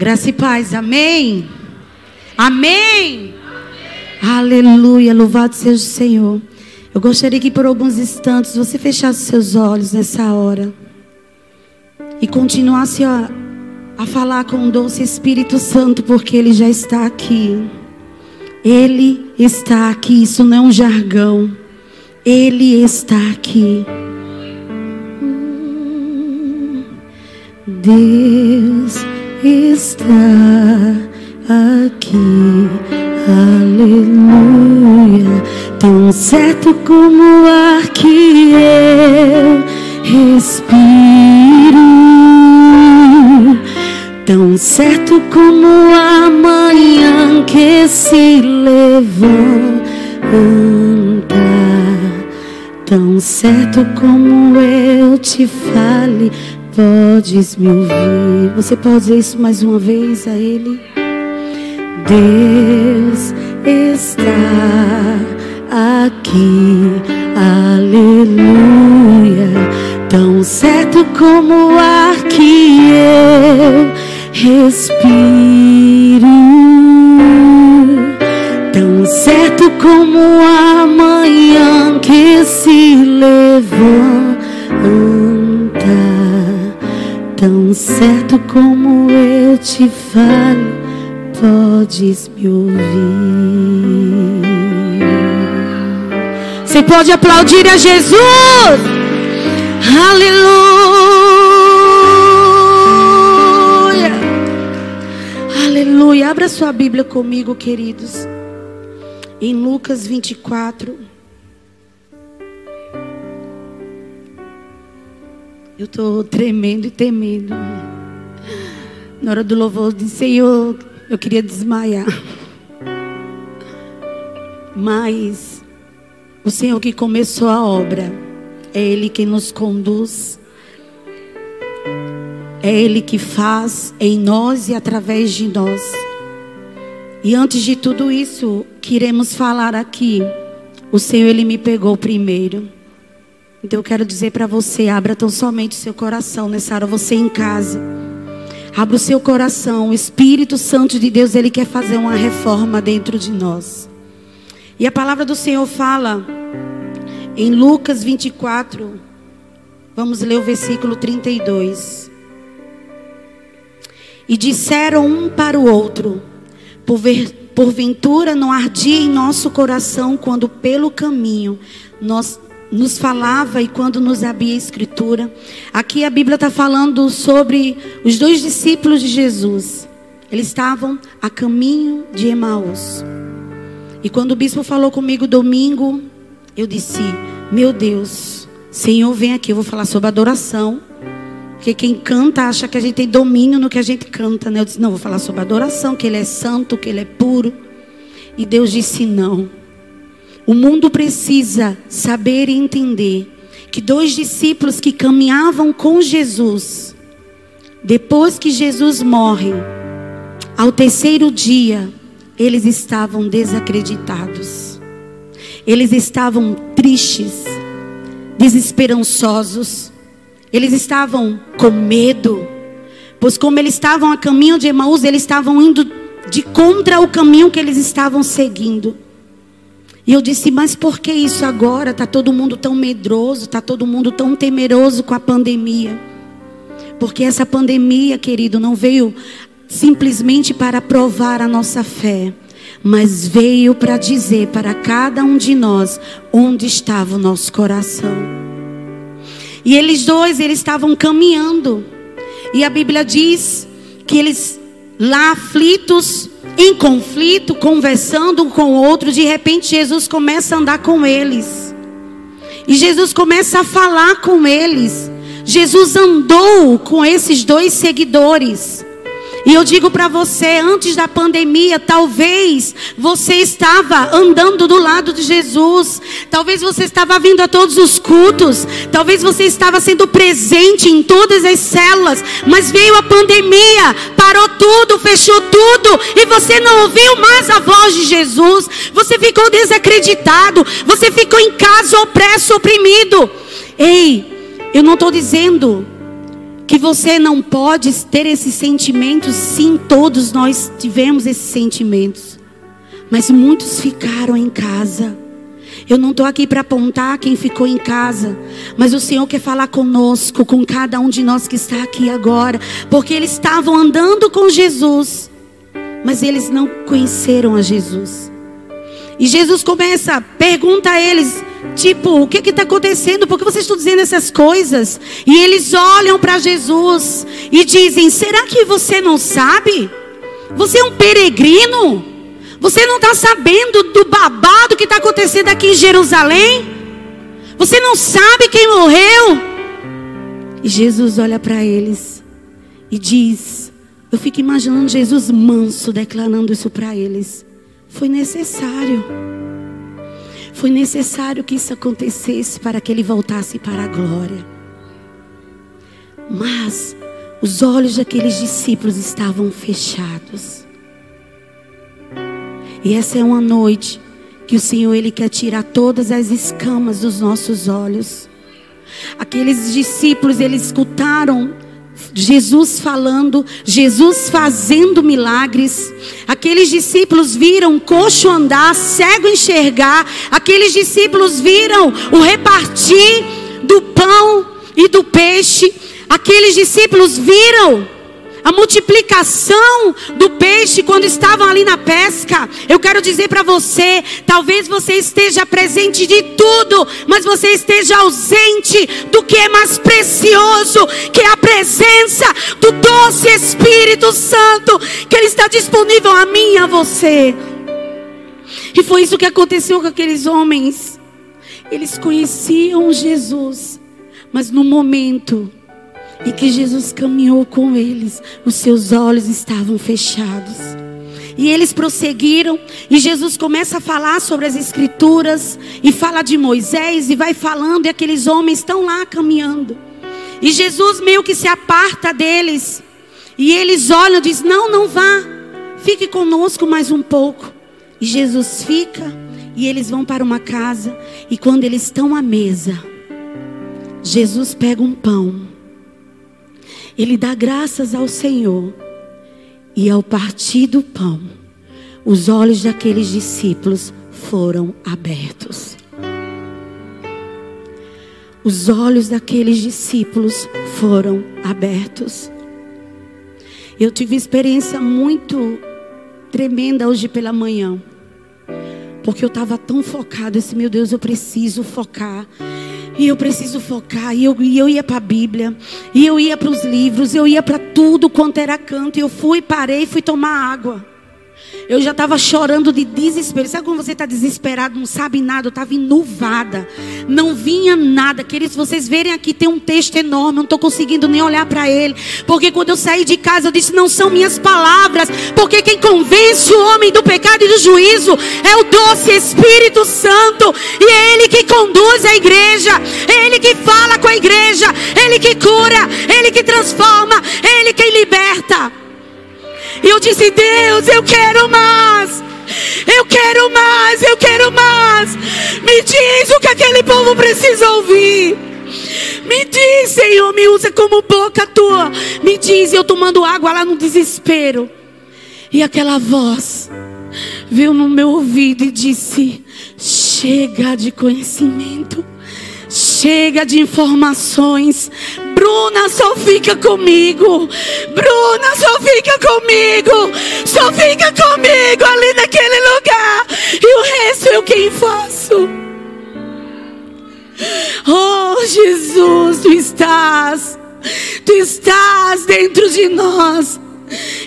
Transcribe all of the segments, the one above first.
Graça e paz, amém? Amém? amém. Aleluia, louvado seja o Senhor. Eu gostaria que por alguns instantes você fechasse seus olhos nessa hora e continuasse a, a falar com o doce Espírito Santo, porque ele já está aqui. Ele está aqui, isso não é um jargão. Ele está aqui. Deus está aqui, aleluia. Tão certo como o ar que eu respiro, tão certo como a manhã que se levanta, tão certo como eu te fale podes me ouvir. Você pode dizer isso mais uma vez a Ele? Deus está aqui, aleluia. Tão certo como o ar que eu respiro, tão certo como a manhã que se levanta Certo como eu te falo, podes me ouvir. Você pode aplaudir a Jesus. Aleluia. Aleluia. Abra sua Bíblia comigo, queridos. Em Lucas 24. Eu estou tremendo e temendo. Na hora do louvor, disse, Senhor, eu queria desmaiar. Mas o Senhor que começou a obra, é Ele quem nos conduz. É Ele que faz em nós e através de nós. E antes de tudo isso, queremos falar aqui. O Senhor, Ele me pegou primeiro. Então eu quero dizer para você, abra tão somente o seu coração nessa hora, você em casa. Abra o seu coração, o Espírito Santo de Deus, ele quer fazer uma reforma dentro de nós. E a palavra do Senhor fala em Lucas 24, vamos ler o versículo 32. E disseram um para o outro: Porventura não ardia em nosso coração quando pelo caminho nós nos falava e quando nos abria a escritura. Aqui a Bíblia está falando sobre os dois discípulos de Jesus. Eles estavam a caminho de Emaús. E quando o bispo falou comigo domingo, eu disse: Meu Deus, Senhor, vem aqui, eu vou falar sobre adoração. Porque quem canta acha que a gente tem domínio no que a gente canta, né? Eu disse: Não, vou falar sobre adoração, que Ele é santo, que Ele é puro. E Deus disse: Não. O mundo precisa saber e entender que dois discípulos que caminhavam com Jesus, depois que Jesus morre, ao terceiro dia, eles estavam desacreditados. Eles estavam tristes, desesperançosos. Eles estavam com medo, pois como eles estavam a caminho de Emaús, eles estavam indo de contra o caminho que eles estavam seguindo. E eu disse, mas por que isso agora? Está todo mundo tão medroso, está todo mundo tão temeroso com a pandemia. Porque essa pandemia, querido, não veio simplesmente para provar a nossa fé, mas veio para dizer para cada um de nós onde estava o nosso coração. E eles dois, eles estavam caminhando. E a Bíblia diz que eles lá aflitos, em conflito, conversando um com o outro, de repente Jesus começa a andar com eles. E Jesus começa a falar com eles. Jesus andou com esses dois seguidores. E eu digo para você, antes da pandemia, talvez você estava andando do lado de Jesus, talvez você estava vindo a todos os cultos, talvez você estava sendo presente em todas as células, mas veio a pandemia, parou tudo, fechou tudo, e você não ouviu mais a voz de Jesus, você ficou desacreditado, você ficou em casa opresso, oprimido. Ei, eu não estou dizendo que você não pode ter esses sentimentos. Sim, todos nós tivemos esses sentimentos. Mas muitos ficaram em casa. Eu não estou aqui para apontar quem ficou em casa, mas o Senhor quer falar conosco, com cada um de nós que está aqui agora, porque eles estavam andando com Jesus, mas eles não conheceram a Jesus. E Jesus começa, pergunta a eles: Tipo, o que está acontecendo? Por que vocês estão dizendo essas coisas? E eles olham para Jesus e dizem: Será que você não sabe? Você é um peregrino? Você não está sabendo do babado que está acontecendo aqui em Jerusalém? Você não sabe quem morreu? E Jesus olha para eles e diz: Eu fico imaginando Jesus manso declarando isso para eles. Foi necessário. Foi necessário que isso acontecesse para que ele voltasse para a glória. Mas os olhos daqueles discípulos estavam fechados. E essa é uma noite que o Senhor ele quer tirar todas as escamas dos nossos olhos. Aqueles discípulos eles escutaram Jesus falando, Jesus fazendo milagres. Aqueles discípulos viram coxo andar, cego enxergar. Aqueles discípulos viram o repartir do pão e do peixe. Aqueles discípulos viram a multiplicação do peixe quando estavam ali na pesca. Eu quero dizer para você, talvez você esteja presente de tudo, mas você esteja ausente do que é mais precioso, que é a presença do doce Espírito Santo, que ele está disponível a mim e a você. E foi isso que aconteceu com aqueles homens. Eles conheciam Jesus, mas no momento e que Jesus caminhou com eles, os seus olhos estavam fechados. E eles prosseguiram, e Jesus começa a falar sobre as Escrituras, e fala de Moisés, e vai falando, e aqueles homens estão lá caminhando. E Jesus meio que se aparta deles, e eles olham e dizem: Não, não vá, fique conosco mais um pouco. E Jesus fica, e eles vão para uma casa, e quando eles estão à mesa, Jesus pega um pão ele dá graças ao Senhor. E ao partir do pão, os olhos daqueles discípulos foram abertos. Os olhos daqueles discípulos foram abertos. Eu tive experiência muito tremenda hoje pela manhã. Porque eu estava tão focado, esse meu Deus, eu preciso focar. E eu preciso focar. E eu, e eu ia para a Bíblia. E eu ia para os livros. Eu ia para tudo quanto era canto. E eu fui, parei, fui tomar água. Eu já estava chorando de desespero. Sabe quando você está desesperado, não sabe nada? Eu estava enuvada. Não vinha nada. Queridos, vocês verem aqui, tem um texto enorme. Não estou conseguindo nem olhar para ele. Porque quando eu saí de casa, eu disse: Não são minhas palavras. Porque quem convence o homem do pecado e do juízo é o doce Espírito Santo. E é Ele que conduz a igreja. É Ele que fala com a igreja. É Ele que cura. É Ele que transforma. É Ele quem liberta. E eu disse: Deus, eu quero mais. Eu quero mais, eu quero mais. Me diz o que aquele povo precisa ouvir. Me diz, Senhor, me usa como boca tua. Me diz, eu tomando água lá no desespero. E aquela voz veio no meu ouvido e disse: Chega de conhecimento. Chega de informações. Bruna só fica comigo. Bruna só fica comigo. Só fica comigo ali naquele lugar. E o resto eu quem faço. Oh, Jesus, tu estás. Tu estás dentro de nós.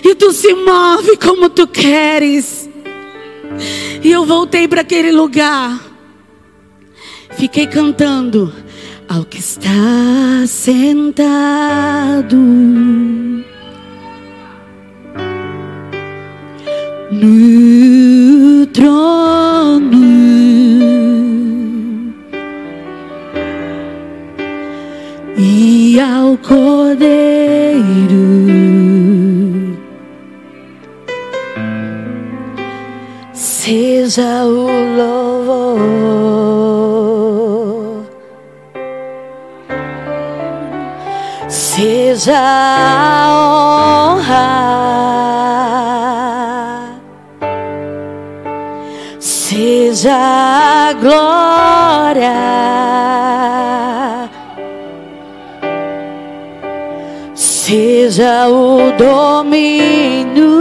E tu se move como tu queres. E eu voltei para aquele lugar fiquei cantando ao que está sentado seja a honra, seja a glória, seja o domínio.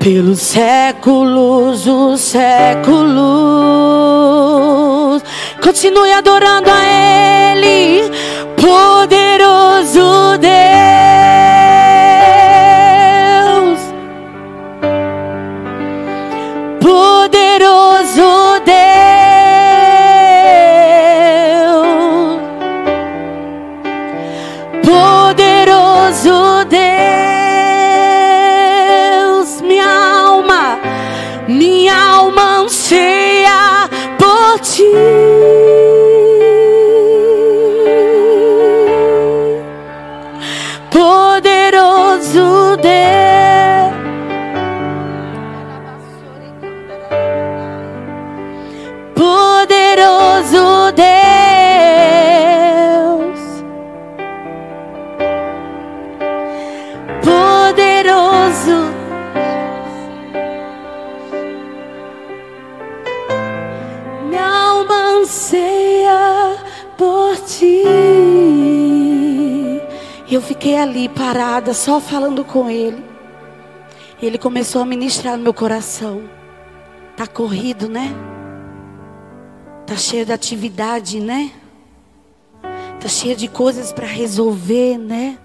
pelos séculos, os séculos. Continue adorando a poderoso Deus. Fiquei ali parada, só falando com ele. Ele começou a ministrar no meu coração. Tá corrido, né? Tá cheio de atividade, né? Tá cheio de coisas para resolver, né?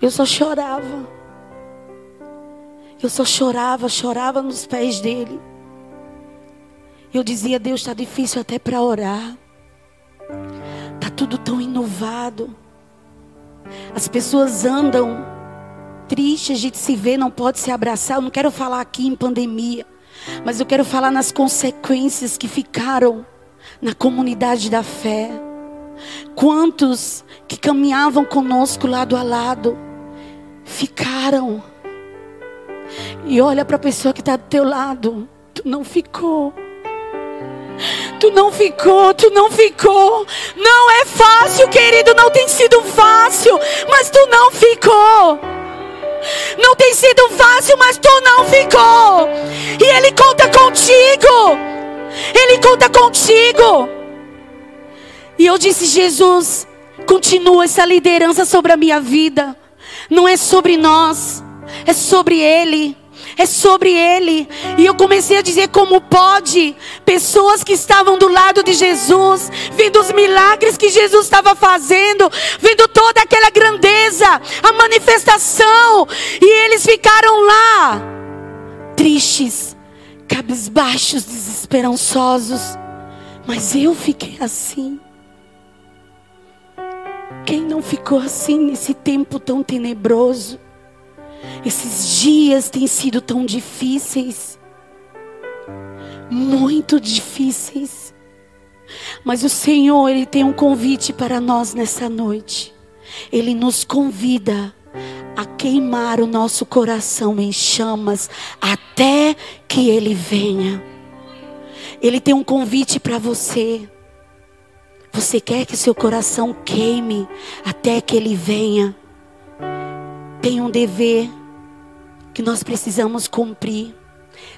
Eu só chorava. Eu só chorava, chorava nos pés dele. Eu dizia, Deus, está difícil até para orar. Está tudo tão inovado. As pessoas andam tristes, a gente se vê, não pode se abraçar. Eu não quero falar aqui em pandemia, mas eu quero falar nas consequências que ficaram na comunidade da fé. Quantos que caminhavam conosco lado a lado ficaram. E olha para a pessoa que está do teu lado, tu não ficou. Tu não ficou, tu não ficou. Não é fácil, querido, não tem sido fácil, mas tu não ficou. Não tem sido fácil, mas tu não ficou. E Ele conta contigo. Ele conta contigo. E eu disse: Jesus, continua essa liderança sobre a minha vida. Não é sobre nós, é sobre Ele é sobre Ele. E eu comecei a dizer como pode pessoas que estavam do lado de Jesus, vendo os milagres que Jesus estava fazendo, vendo toda aquela grandeza, a manifestação, e eles ficaram lá, tristes, cabisbaixos, desesperançosos. Mas eu fiquei assim. Quem não ficou assim nesse tempo tão tenebroso? Esses dias têm sido tão difíceis. Muito difíceis. Mas o Senhor, Ele tem um convite para nós nessa noite. Ele nos convida a queimar o nosso coração em chamas até que Ele venha. Ele tem um convite para você. Você quer que seu coração queime até que Ele venha? Tem um dever que nós precisamos cumprir.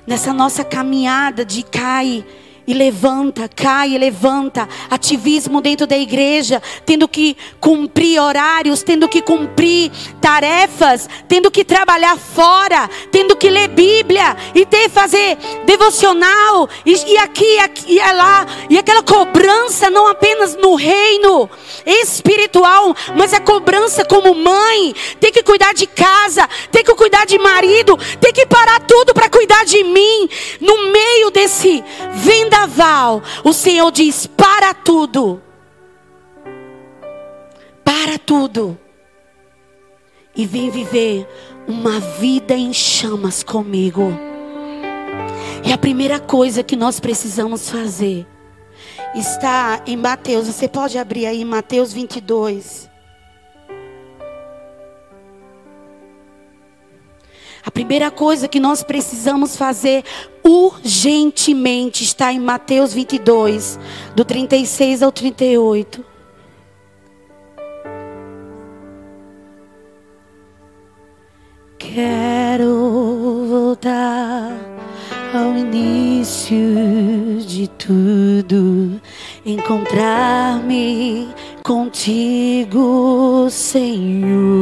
Nessa nossa caminhada de cai e levanta, cai levanta. Ativismo dentro da igreja, tendo que cumprir horários, tendo que cumprir tarefas, tendo que trabalhar fora, tendo que ler Bíblia e ter fazer devocional e, e aqui, aqui e lá e aquela cobrança não apenas no reino espiritual, mas a cobrança como mãe, tem que cuidar de casa, tem que cuidar de marido, tem que parar tudo para cuidar de mim no meio desse venda vendaval, o Senhor diz: para tudo. Para tudo. E vem viver uma vida em chamas comigo. E a primeira coisa que nós precisamos fazer está em Mateus. Você pode abrir aí Mateus 22. Primeira coisa que nós precisamos fazer urgentemente está em Mateus 22, do 36 ao 38. Quero voltar ao início de tudo, encontrar-me contigo, Senhor.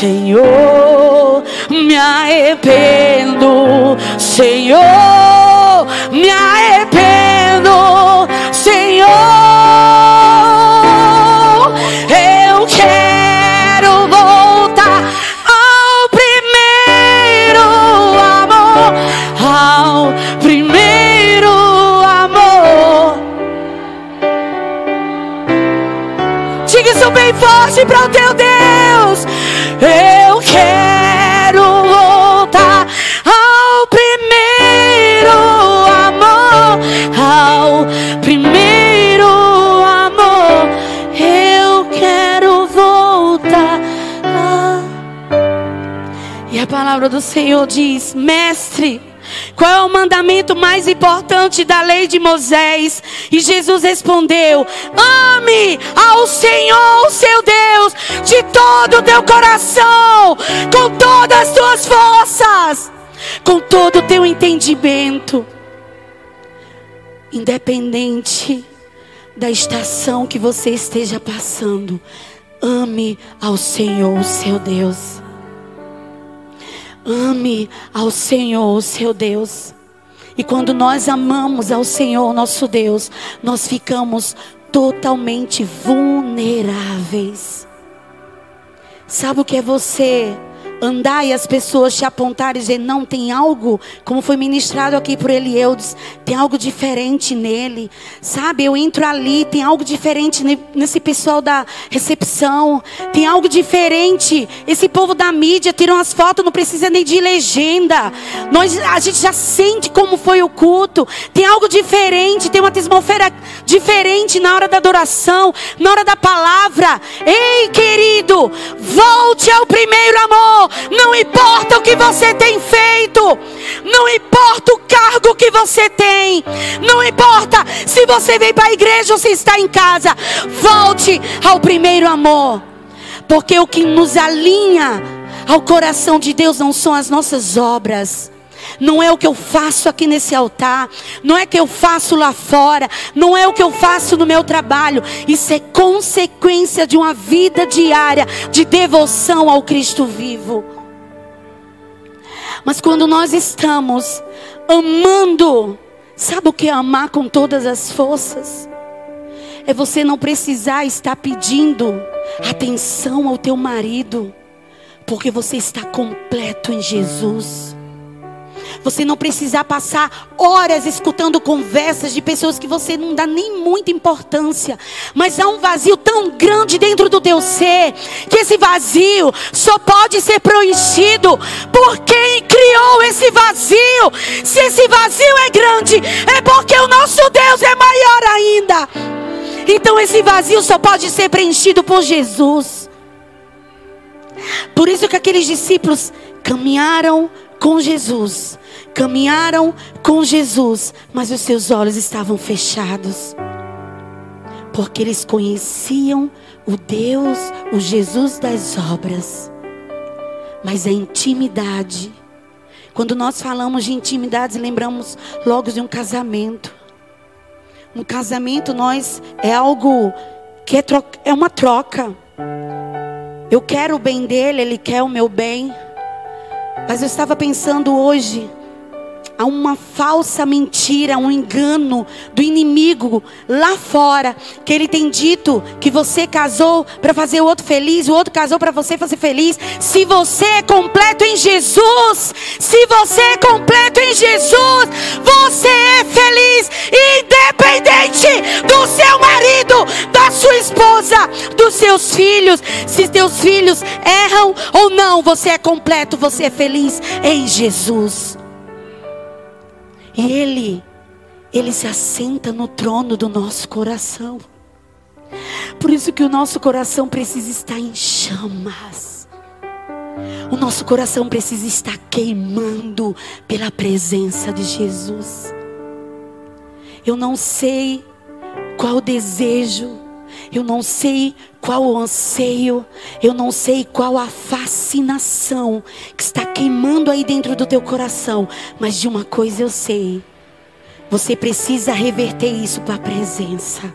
Senhor, me arrependo, Senhor, Senhor diz: Mestre. Qual é o mandamento mais importante da lei de Moisés? E Jesus respondeu: Ame ao Senhor, seu Deus, de todo o teu coração, com todas as tuas forças, com todo o teu entendimento, independente da estação que você esteja passando. Ame ao Senhor, seu Deus. Ame ao Senhor, seu Deus. E quando nós amamos ao Senhor, nosso Deus, nós ficamos totalmente vulneráveis. Sabe o que é você andar e as pessoas te apontarem e dizer, não, tem algo, como foi ministrado aqui por Elieudes, tem algo diferente nele. Sabe, eu entro ali, tem algo diferente nesse pessoal da recepção, tem algo diferente. Esse povo da mídia tiram as fotos, não precisa nem de legenda. Nós, a gente já sente como foi o culto. Tem algo diferente, tem uma atmosfera diferente na hora da adoração, na hora da palavra. Ei, querido, volte ao primeiro amor. Não importa o que você tem feito, não importa o cargo que você tem, não importa se você veio para a igreja ou se está em casa, volte ao primeiro amor, porque o que nos alinha ao coração de Deus não são as nossas obras. Não é o que eu faço aqui nesse altar, não é o que eu faço lá fora, não é o que eu faço no meu trabalho. Isso é consequência de uma vida diária de devoção ao Cristo vivo. Mas quando nós estamos amando, sabe o que é amar com todas as forças? É você não precisar estar pedindo atenção ao teu marido, porque você está completo em Jesus. Você não precisar passar horas escutando conversas de pessoas que você não dá nem muita importância. Mas há um vazio tão grande dentro do teu ser, que esse vazio só pode ser preenchido por quem criou esse vazio. Se esse vazio é grande, é porque o nosso Deus é maior ainda. Então esse vazio só pode ser preenchido por Jesus. Por isso que aqueles discípulos caminharam com Jesus caminharam com Jesus, mas os seus olhos estavam fechados, porque eles conheciam o Deus, o Jesus das obras, mas a intimidade. Quando nós falamos de intimidade, lembramos logo de um casamento. Um casamento nós é algo que é, troca, é uma troca. Eu quero o bem dele, ele quer o meu bem. Mas eu estava pensando hoje a uma falsa mentira, um engano do inimigo lá fora, que ele tem dito que você casou para fazer o outro feliz, o outro casou para você fazer feliz. Se você é completo em Jesus, se você é completo em Jesus, você é feliz, independente do seu marido, da sua esposa, dos seus filhos. Se teus filhos erram ou não, você é completo, você é feliz em Jesus. E Ele, Ele se assenta no trono do nosso coração. Por isso que o nosso coração precisa estar em chamas. O nosso coração precisa estar queimando pela presença de Jesus. Eu não sei qual desejo, eu não sei qual o anseio, eu não sei qual a fascinação que está queimando aí dentro do teu coração, mas de uma coisa eu sei: você precisa reverter isso para a presença.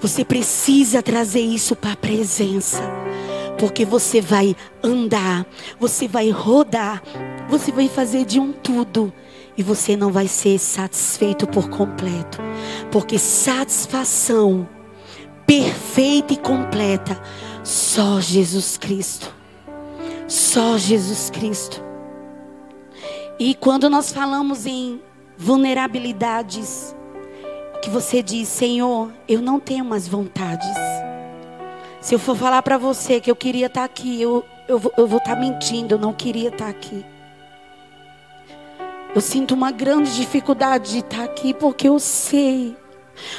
Você precisa trazer isso para a presença. Porque você vai andar, você vai rodar, você vai fazer de um tudo. E você não vai ser satisfeito por completo. Porque satisfação perfeita e completa. Só Jesus Cristo. Só Jesus Cristo. E quando nós falamos em vulnerabilidades, que você diz, Senhor, eu não tenho mais vontades. Se eu for falar para você que eu queria estar aqui, eu, eu, eu vou estar mentindo, eu não queria estar aqui. Eu sinto uma grande dificuldade de estar aqui porque eu sei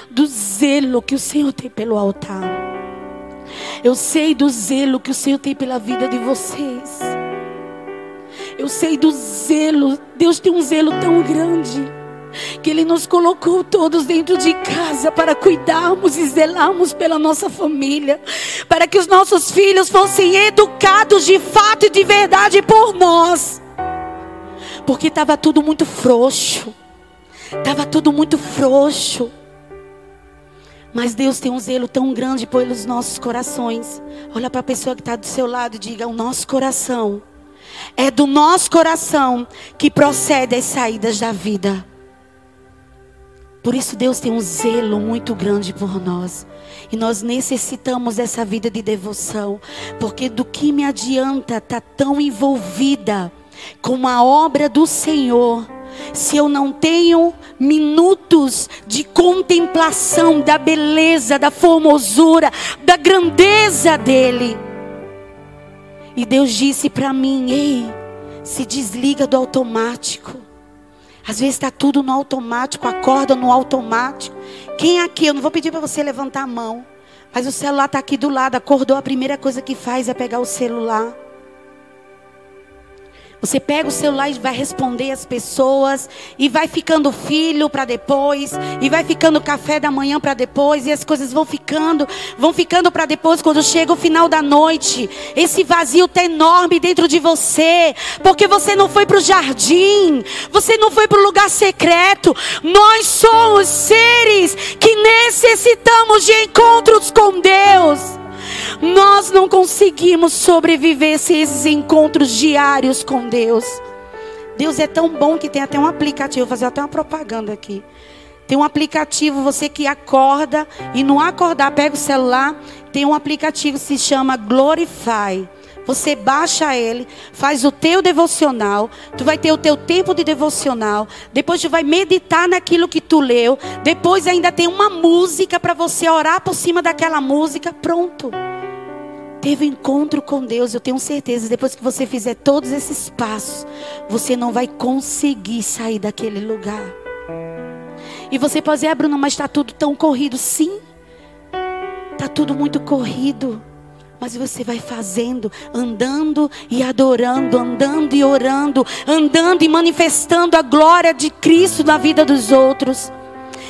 do zelo que o Senhor tem pelo altar. Eu sei do zelo que o Senhor tem pela vida de vocês. Eu sei do zelo. Deus tem um zelo tão grande que Ele nos colocou todos dentro de casa para cuidarmos e zelarmos pela nossa família, para que os nossos filhos fossem educados de fato e de verdade por nós, porque estava tudo muito frouxo, estava tudo muito frouxo. Mas Deus tem um zelo tão grande pelos nossos corações. Olha para a pessoa que está do seu lado e diga: o nosso coração. É do nosso coração que procede as saídas da vida. Por isso Deus tem um zelo muito grande por nós. E nós necessitamos dessa vida de devoção. Porque do que me adianta estar tá tão envolvida com a obra do Senhor se eu não tenho minutos de contemplação da beleza, da formosura, da grandeza dele. E Deus disse para mim: ei, se desliga do automático. Às vezes está tudo no automático, acorda no automático. Quem aqui, eu não vou pedir para você levantar a mão, mas o celular está aqui do lado, acordou, a primeira coisa que faz é pegar o celular. Você pega o celular e vai responder as pessoas e vai ficando filho para depois e vai ficando café da manhã para depois e as coisas vão ficando, vão ficando para depois quando chega o final da noite. Esse vazio tá enorme dentro de você, porque você não foi para o jardim, você não foi para o lugar secreto. Nós somos seres que necessitamos de encontros com Deus. Nós não conseguimos sobreviver sem esses encontros diários com Deus. Deus é tão bom que tem até um aplicativo, vou fazer até uma propaganda aqui. Tem um aplicativo, você que acorda e não acordar, pega o celular, tem um aplicativo que se chama Glorify. Você baixa ele, faz o teu devocional, tu vai ter o teu tempo de devocional, depois tu vai meditar naquilo que tu leu, depois ainda tem uma música para você orar por cima daquela música, pronto teve encontro com Deus, eu tenho certeza, depois que você fizer todos esses passos, você não vai conseguir sair daquele lugar. E você pode dizer, ah, Bruno, mas está tudo tão corrido. Sim, está tudo muito corrido. Mas você vai fazendo, andando e adorando, andando e orando, andando e manifestando a glória de Cristo na vida dos outros.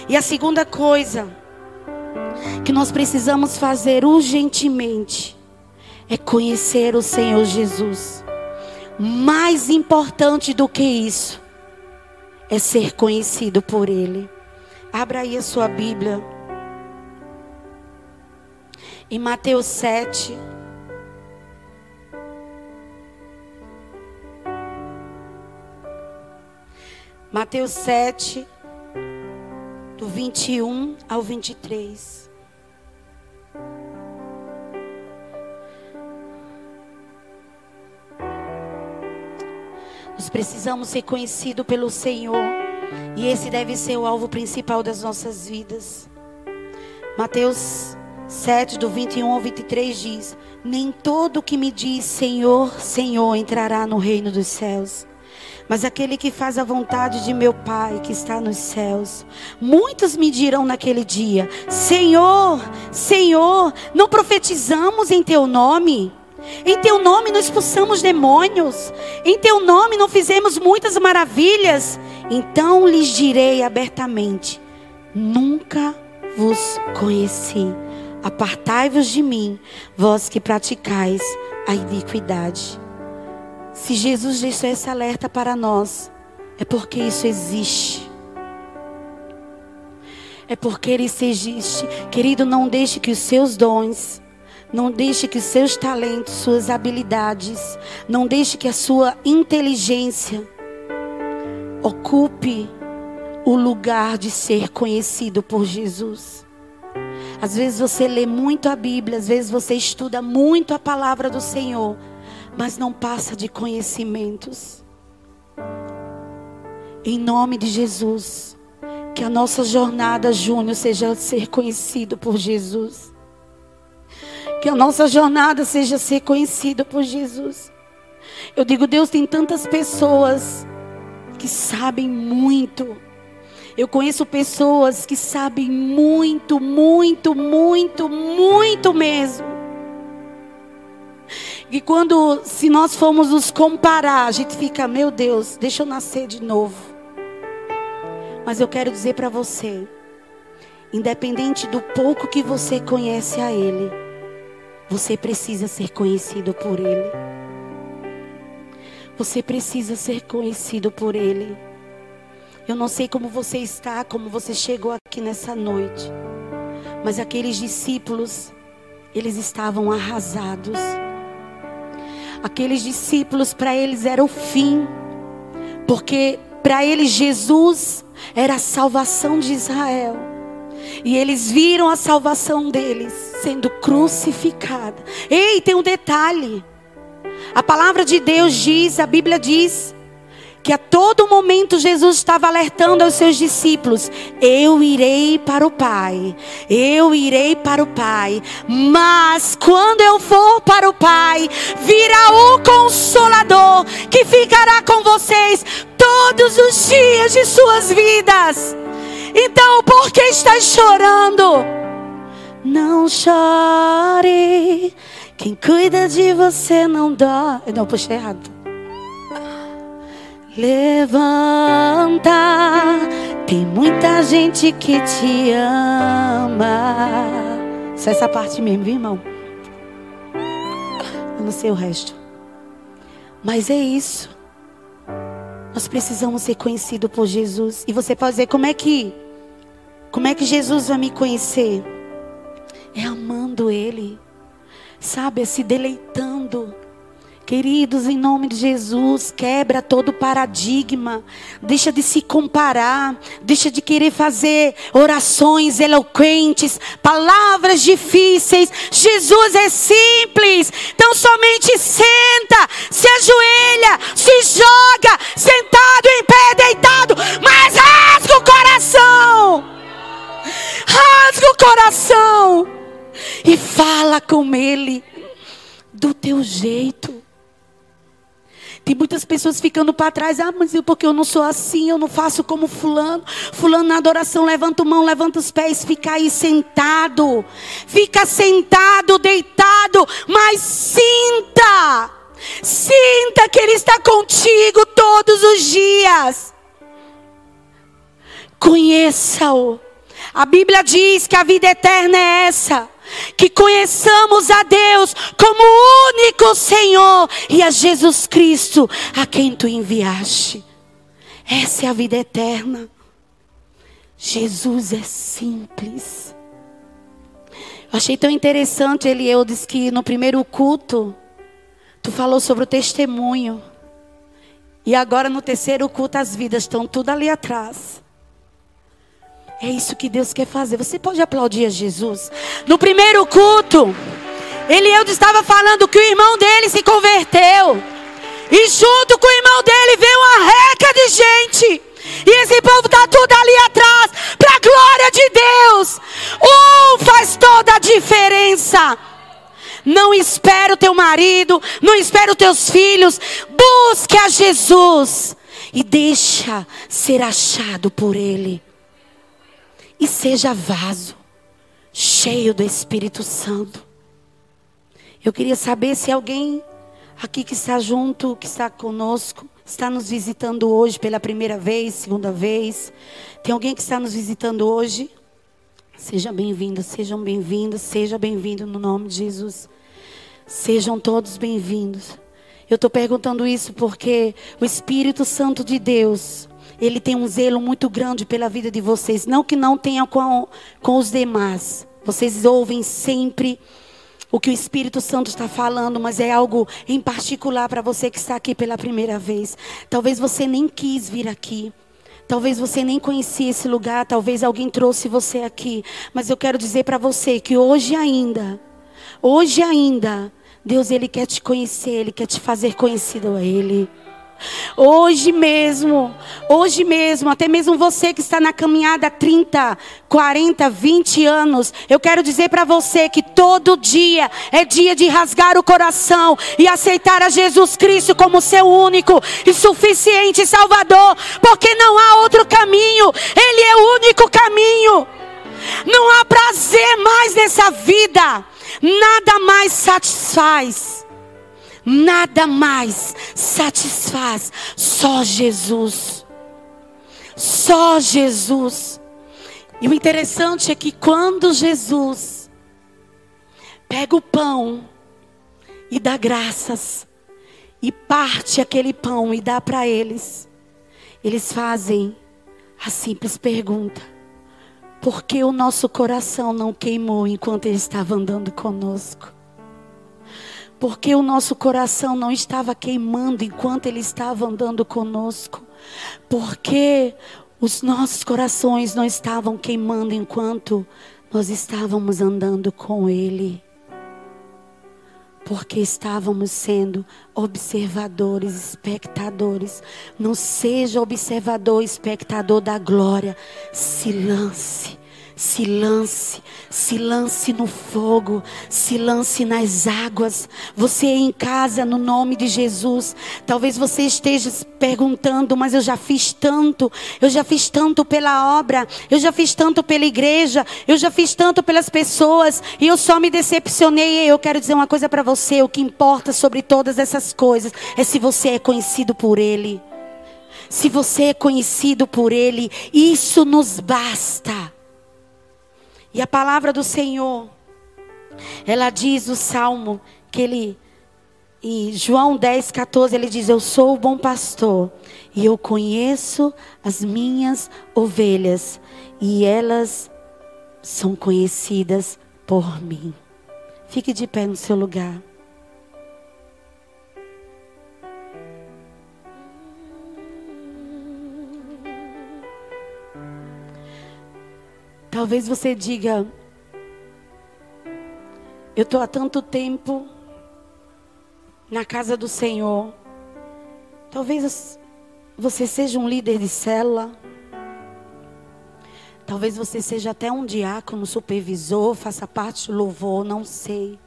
E a segunda coisa que nós precisamos fazer urgentemente é conhecer o Senhor Jesus. Mais importante do que isso é ser conhecido por Ele. Abra aí a sua Bíblia. Em Mateus 7. Mateus 7, do 21 ao 23. Nós precisamos ser conhecidos pelo Senhor. E esse deve ser o alvo principal das nossas vidas. Mateus 7, do 21 ao 23 diz: Nem todo que me diz Senhor, Senhor entrará no reino dos céus mas aquele que faz a vontade de meu Pai que está nos céus. Muitos me dirão naquele dia: Senhor, Senhor, não profetizamos em teu nome? Em teu nome não expulsamos demônios. Em teu nome não fizemos muitas maravilhas. Então lhes direi abertamente: Nunca vos conheci. Apartai-vos de mim, vós que praticais a iniquidade. Se Jesus deixou esse alerta para nós, é porque isso existe. É porque isso existe. Querido, não deixe que os seus dons, não deixe que seus talentos, suas habilidades, não deixe que a sua inteligência ocupe o lugar de ser conhecido por Jesus. Às vezes você lê muito a Bíblia, às vezes você estuda muito a palavra do Senhor, mas não passa de conhecimentos. Em nome de Jesus, que a nossa jornada, Júnior, seja ser conhecido por Jesus. Que a nossa jornada seja ser conhecido por Jesus. Eu digo, Deus tem tantas pessoas que sabem muito. Eu conheço pessoas que sabem muito, muito, muito, muito mesmo. E quando, se nós formos nos comparar, a gente fica, meu Deus, deixa eu nascer de novo. Mas eu quero dizer para você, independente do pouco que você conhece a Ele, você precisa ser conhecido por Ele. Você precisa ser conhecido por Ele. Eu não sei como você está, como você chegou aqui nessa noite. Mas aqueles discípulos, eles estavam arrasados. Aqueles discípulos, para eles era o fim, porque para eles Jesus era a salvação de Israel. E eles viram a salvação deles sendo crucificada. Ei, tem um detalhe. A palavra de Deus diz, a Bíblia diz, que a todo momento Jesus estava alertando aos seus discípulos: Eu irei para o Pai, eu irei para o Pai, mas quando eu for para o Pai, virá o Consolador que ficará com vocês todos os dias de suas vidas. Então, por que estás chorando? Não chore, quem cuida de você não dói. Não, puxei errado. Levanta, tem muita gente que te ama. Só essa parte mesmo, viu, irmão? Eu não sei o resto. Mas é isso. Nós precisamos ser conhecidos por Jesus. E você pode dizer, como é que como é que Jesus vai me conhecer? É amando ele. Sabe, é se deleitando Queridos, em nome de Jesus, quebra todo paradigma. Deixa de se comparar. Deixa de querer fazer orações eloquentes, palavras difíceis. Jesus é simples. Então somente senta, se ajoelha, se joga, sentado em pé, deitado, mas rasga o coração. Rasga o coração e fala com Ele do teu jeito. Tem muitas pessoas ficando para trás. Ah, mas porque eu não sou assim, eu não faço como fulano. Fulano na adoração levanta a mão, levanta os pés, fica aí sentado. Fica sentado, deitado, mas sinta. Sinta que ele está contigo todos os dias. Conheça-o. A Bíblia diz que a vida eterna é essa que conheçamos a Deus como único Senhor e a Jesus Cristo a quem tu enviaste. Essa é a vida eterna. Jesus é simples. Eu achei tão interessante, Elieu disse que no primeiro culto, tu falou sobre o testemunho. E agora no terceiro culto as vidas estão tudo ali atrás. É isso que Deus quer fazer. Você pode aplaudir a Jesus. No primeiro culto, Elieudo estava falando que o irmão dele se converteu. E junto com o irmão dele veio uma reca de gente. E esse povo está tudo ali atrás. Para a glória de Deus. Um faz toda a diferença. Não espere o teu marido, não espere os teus filhos. Busque a Jesus e deixa ser achado por Ele. E seja vaso, cheio do Espírito Santo. Eu queria saber se alguém aqui que está junto, que está conosco, está nos visitando hoje pela primeira vez, segunda vez. Tem alguém que está nos visitando hoje? Seja bem-vindo, sejam bem-vindos, seja bem-vindo no nome de Jesus. Sejam todos bem-vindos. Eu estou perguntando isso porque o Espírito Santo de Deus, ele tem um zelo muito grande pela vida de vocês. Não que não tenha com, com os demais. Vocês ouvem sempre o que o Espírito Santo está falando, mas é algo em particular para você que está aqui pela primeira vez. Talvez você nem quis vir aqui. Talvez você nem conhecia esse lugar, talvez alguém trouxe você aqui, mas eu quero dizer para você que hoje ainda, hoje ainda, Deus ele quer te conhecer, ele quer te fazer conhecido a ele. Hoje mesmo, hoje mesmo, até mesmo você que está na caminhada há 30, 40, 20 anos, eu quero dizer para você que todo dia é dia de rasgar o coração e aceitar a Jesus Cristo como seu único e suficiente Salvador, porque não há outro caminho, Ele é o único caminho. Não há prazer mais nessa vida, nada mais satisfaz. Nada mais satisfaz, só Jesus. Só Jesus. E o interessante é que quando Jesus pega o pão e dá graças, e parte aquele pão e dá para eles, eles fazem a simples pergunta: por que o nosso coração não queimou enquanto ele estava andando conosco? Porque o nosso coração não estava queimando enquanto Ele estava andando conosco, porque os nossos corações não estavam queimando enquanto nós estávamos andando com Ele. Porque estávamos sendo observadores, espectadores. Não seja observador, espectador da glória. Se lance se lance, se lance no fogo, se lance nas águas. Você em casa, no nome de Jesus. Talvez você esteja perguntando, mas eu já fiz tanto, eu já fiz tanto pela obra, eu já fiz tanto pela igreja, eu já fiz tanto pelas pessoas, e eu só me decepcionei. Eu quero dizer uma coisa para você: o que importa sobre todas essas coisas é se você é conhecido por Ele. Se você é conhecido por Ele, isso nos basta. E a palavra do Senhor, ela diz o salmo que ele, em João 10, 14, ele diz: Eu sou o bom pastor e eu conheço as minhas ovelhas e elas são conhecidas por mim. Fique de pé no seu lugar. Talvez você diga: Eu estou há tanto tempo na casa do Senhor. Talvez você seja um líder de célula. Talvez você seja até um diácono, supervisor, faça parte do louvor, não sei.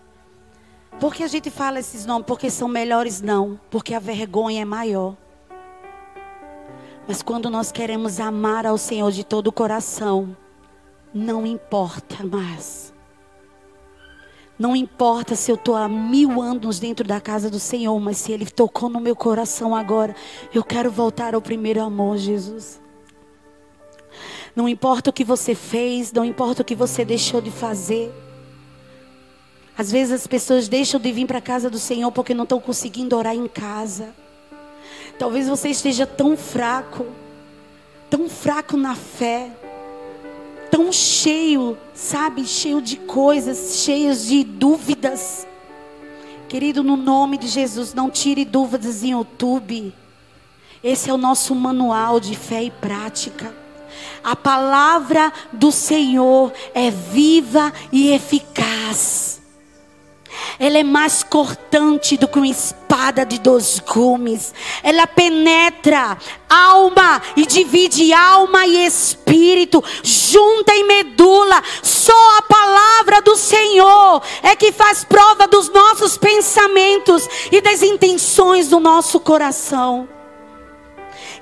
Por que a gente fala esses nomes? Porque são melhores, não. Porque a vergonha é maior. Mas quando nós queremos amar ao Senhor de todo o coração, não importa mais. Não importa se eu estou há mil anos dentro da casa do Senhor, mas se Ele tocou no meu coração agora, eu quero voltar ao primeiro amor, Jesus. Não importa o que você fez, não importa o que você deixou de fazer. Às vezes as pessoas deixam de vir para a casa do Senhor porque não estão conseguindo orar em casa. Talvez você esteja tão fraco, tão fraco na fé tão cheio, sabe, cheio de coisas, cheios de dúvidas. Querido, no nome de Jesus, não tire dúvidas em YouTube. Esse é o nosso manual de fé e prática. A palavra do Senhor é viva e eficaz. Ela é mais cortante do que uma espada de dois gumes. Ela penetra alma e divide alma e espírito, junta e medula. Só a palavra do Senhor é que faz prova dos nossos pensamentos e das intenções do nosso coração.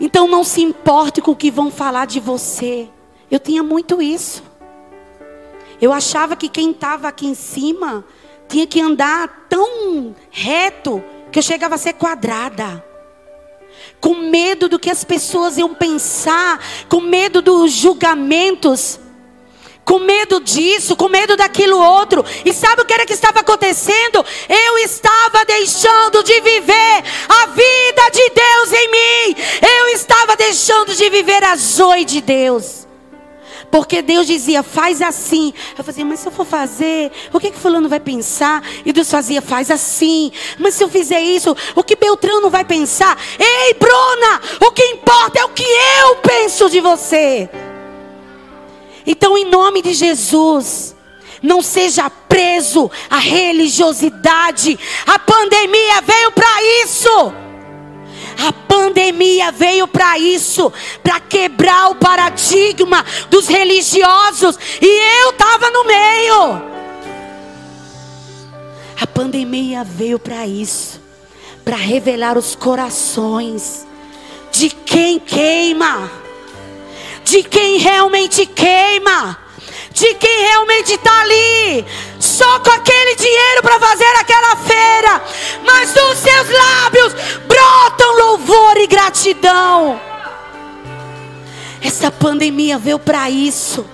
Então não se importe com o que vão falar de você. Eu tinha muito isso. Eu achava que quem estava aqui em cima tinha que andar tão reto que eu chegava a ser quadrada. Com medo do que as pessoas iam pensar, com medo dos julgamentos, com medo disso, com medo daquilo outro. E sabe o que era que estava acontecendo? Eu estava deixando de viver a vida de Deus em mim. Eu estava deixando de viver a joia de Deus. Porque Deus dizia, faz assim. Eu fazia, mas se eu for fazer, o que, que fulano vai pensar? E Deus fazia, faz assim. Mas se eu fizer isso, o que Beltrano vai pensar? Ei, Bruna, o que importa é o que eu penso de você. Então, em nome de Jesus, não seja preso à religiosidade. A pandemia veio para isso. A pandemia veio para isso, para quebrar o paradigma dos religiosos, e eu estava no meio. A pandemia veio para isso, para revelar os corações de quem queima, de quem realmente queima de quem realmente está ali, só com aquele dinheiro para fazer aquela feira, mas dos seus lábios brotam louvor e gratidão. Essa pandemia veio para isso,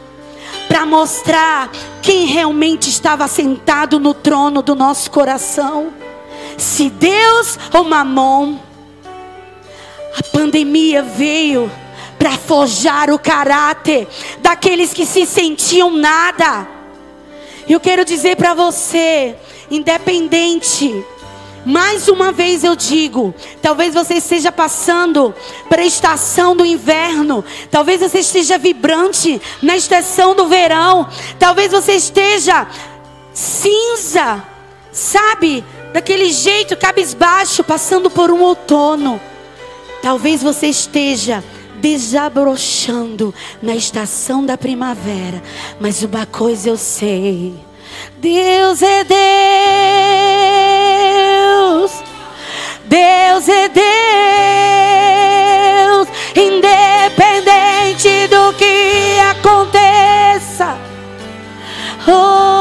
para mostrar quem realmente estava sentado no trono do nosso coração. Se Deus ou Mamon, a pandemia veio para forjar o caráter daqueles que se sentiam nada. Eu quero dizer para você, independente, mais uma vez eu digo, talvez você esteja passando para a estação do inverno, talvez você esteja vibrante na estação do verão, talvez você esteja cinza, sabe, daquele jeito cabisbaixo, passando por um outono. Talvez você esteja desabrochando na estação da primavera. Mas uma coisa eu sei: Deus é Deus, Deus é Deus, independente do que aconteça. Oh,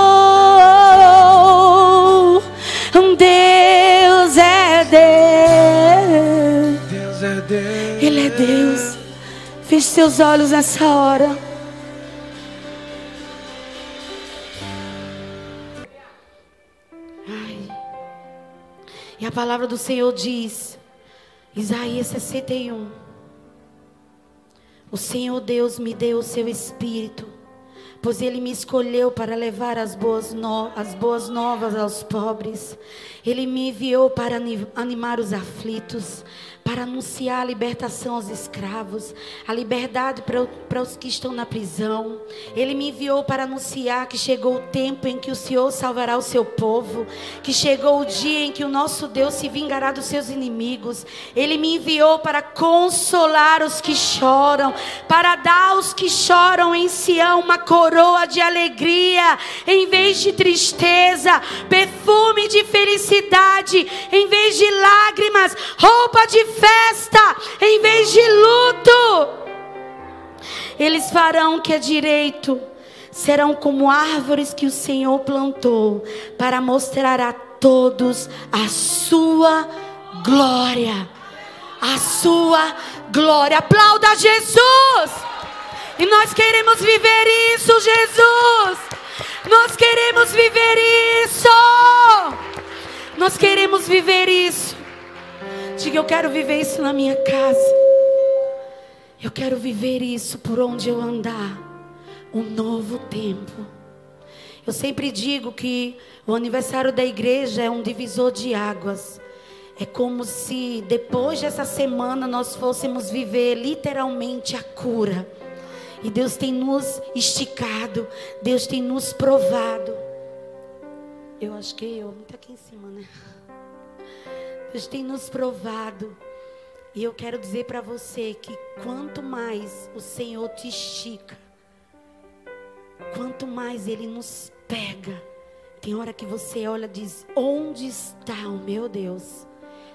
Deus é Deus. Deus é Deus. Ele é Deus. Feche seus olhos nessa hora. Ai. E a palavra do Senhor diz, Isaías 61. O Senhor Deus me deu o seu espírito, pois ele me escolheu para levar as boas, no, as boas novas aos pobres. Ele me enviou para animar os aflitos, para anunciar a libertação aos escravos, a liberdade para, para os que estão na prisão. Ele me enviou para anunciar que chegou o tempo em que o Senhor salvará o seu povo, que chegou o dia em que o nosso Deus se vingará dos seus inimigos. Ele me enviou para consolar os que choram, para dar aos que choram em Sião uma coroa de alegria, em vez de tristeza, perfume de felicidade, em vez de lágrimas, roupa de festa em vez de luto. Eles farão o que é direito, serão como árvores que o Senhor plantou, para mostrar a todos a sua glória. A sua glória. Aplauda Jesus! E nós queremos viver isso, Jesus! Nós queremos viver isso! Nós queremos viver isso. Diga, eu quero viver isso na minha casa. Eu quero viver isso por onde eu andar. Um novo tempo. Eu sempre digo que o aniversário da igreja é um divisor de águas. É como se depois dessa semana nós fôssemos viver literalmente a cura. E Deus tem nos esticado, Deus tem nos provado. Eu acho que eu, muito aqui em cima, né? Deus tem nos provado. E eu quero dizer para você que quanto mais o Senhor te estica, quanto mais Ele nos pega, tem hora que você olha e diz: Onde está o meu Deus?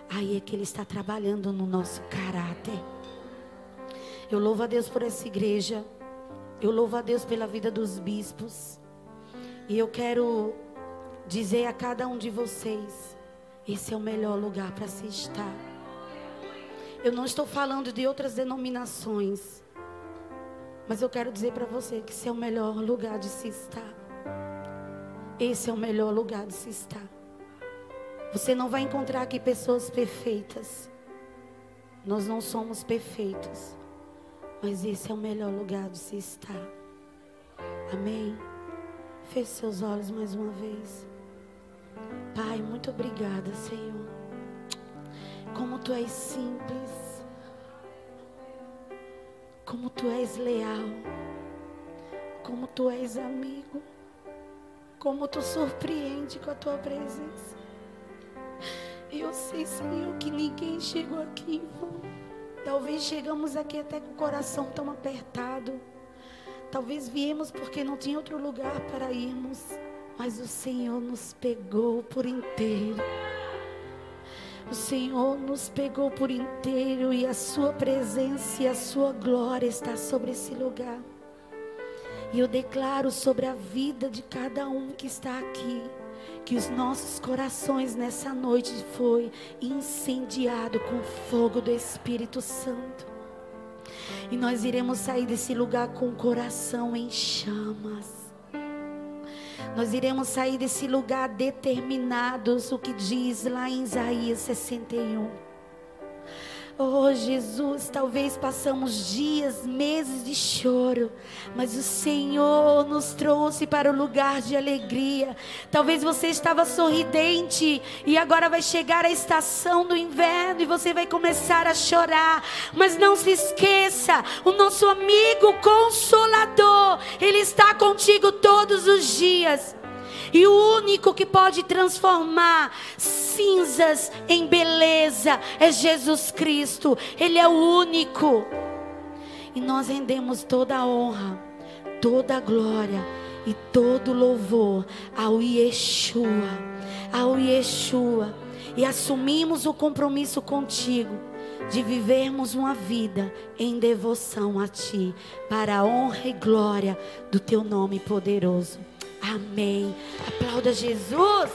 Aí é que Ele está trabalhando no nosso caráter. Eu louvo a Deus por essa igreja. Eu louvo a Deus pela vida dos bispos. E eu quero dizer a cada um de vocês: esse é o melhor lugar para se estar. Eu não estou falando de outras denominações. Mas eu quero dizer para você que esse é o melhor lugar de se estar. Esse é o melhor lugar de se estar. Você não vai encontrar aqui pessoas perfeitas. Nós não somos perfeitos. Mas esse é o melhor lugar de se estar. Amém. Feche seus olhos mais uma vez. Pai, muito obrigada, Senhor. Como tu és simples. Como tu és leal. Como tu és amigo. Como tu surpreende com a tua presença. Eu sei, Senhor, que ninguém chegou aqui em vão. Talvez chegamos aqui até com o coração tão apertado. Talvez viemos porque não tinha outro lugar para irmos. Mas o Senhor nos pegou por inteiro. O Senhor nos pegou por inteiro e a Sua presença e a Sua glória está sobre esse lugar. E eu declaro sobre a vida de cada um que está aqui, que os nossos corações nessa noite foi incendiado com o fogo do Espírito Santo. E nós iremos sair desse lugar com o coração em chamas. Nós iremos sair desse lugar determinados, o que diz lá em Isaías 61 Oh Jesus, talvez passamos dias, meses de choro, mas o Senhor nos trouxe para o lugar de alegria. Talvez você estava sorridente e agora vai chegar a estação do inverno e você vai começar a chorar. Mas não se esqueça, o nosso amigo consolador, ele está contigo todos os dias. E o único que pode transformar cinzas em beleza é Jesus Cristo. Ele é o único. E nós rendemos toda a honra, toda a glória e todo louvor ao Yeshua, ao Yeshua. E assumimos o compromisso contigo de vivermos uma vida em devoção a Ti, para a honra e glória do Teu nome poderoso. Amém. Aplauda Jesus.